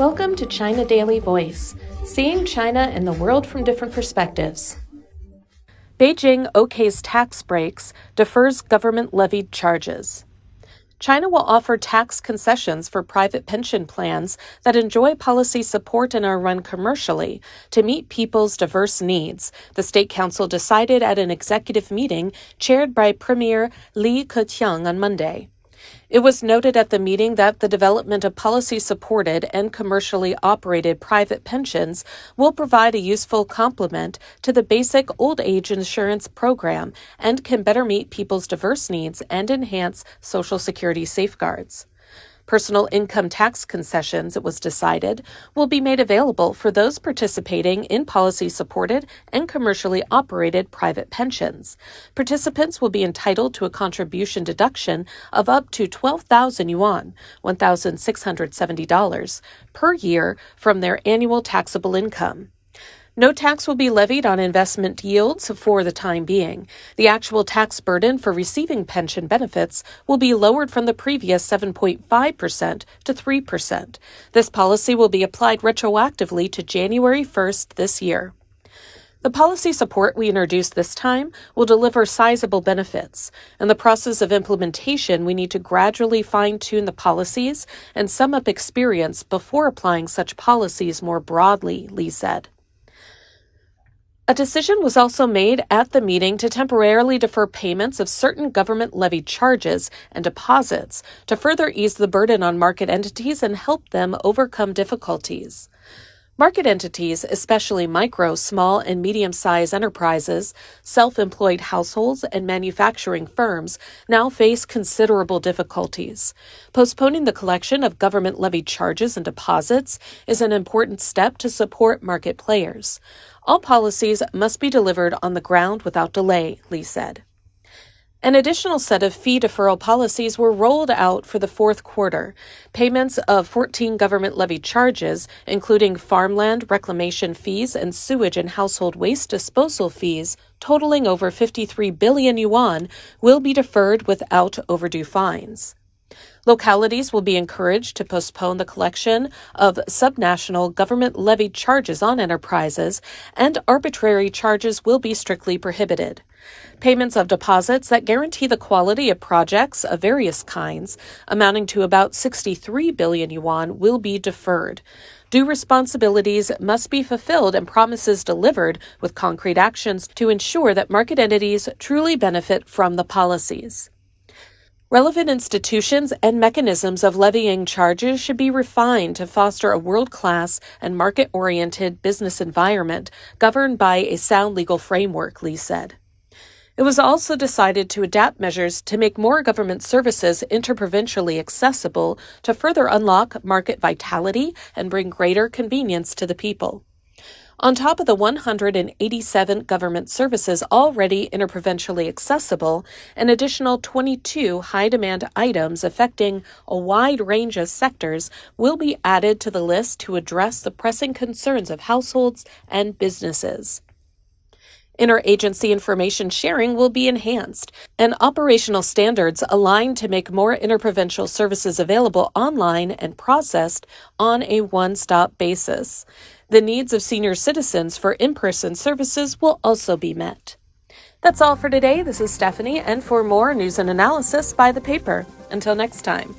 Welcome to China Daily Voice, seeing China and the world from different perspectives. Beijing okays tax breaks, defers government levied charges. China will offer tax concessions for private pension plans that enjoy policy support and are run commercially to meet people's diverse needs, the State Council decided at an executive meeting chaired by Premier Li Keqiang on Monday. It was noted at the meeting that the development of policy supported and commercially operated private pensions will provide a useful complement to the basic old age insurance program and can better meet people's diverse needs and enhance Social Security safeguards. Personal income tax concessions, it was decided, will be made available for those participating in policy supported and commercially operated private pensions. Participants will be entitled to a contribution deduction of up to 12,000 yuan, $1,670, per year from their annual taxable income. No tax will be levied on investment yields for the time being. The actual tax burden for receiving pension benefits will be lowered from the previous 7.5% to 3%. This policy will be applied retroactively to January 1st this year. The policy support we introduced this time will deliver sizable benefits. In the process of implementation, we need to gradually fine tune the policies and sum up experience before applying such policies more broadly, Li said. A decision was also made at the meeting to temporarily defer payments of certain government levied charges and deposits to further ease the burden on market entities and help them overcome difficulties. Market entities, especially micro, small, and medium sized enterprises, self employed households, and manufacturing firms, now face considerable difficulties. Postponing the collection of government levied charges and deposits is an important step to support market players. All policies must be delivered on the ground without delay, Li said. An additional set of fee deferral policies were rolled out for the fourth quarter. Payments of 14 government levied charges, including farmland reclamation fees and sewage and household waste disposal fees, totaling over 53 billion yuan, will be deferred without overdue fines. Localities will be encouraged to postpone the collection of subnational government levied charges on enterprises, and arbitrary charges will be strictly prohibited. Payments of deposits that guarantee the quality of projects of various kinds, amounting to about 63 billion yuan, will be deferred. Due responsibilities must be fulfilled and promises delivered with concrete actions to ensure that market entities truly benefit from the policies. Relevant institutions and mechanisms of levying charges should be refined to foster a world class and market oriented business environment governed by a sound legal framework, Li said. It was also decided to adapt measures to make more government services interprovincially accessible to further unlock market vitality and bring greater convenience to the people. On top of the 187 government services already interprovincially accessible, an additional 22 high demand items affecting a wide range of sectors will be added to the list to address the pressing concerns of households and businesses. Interagency information sharing will be enhanced, and operational standards aligned to make more interprovincial services available online and processed on a one stop basis. The needs of senior citizens for in person services will also be met. That's all for today. This is Stephanie, and for more news and analysis, buy the paper. Until next time.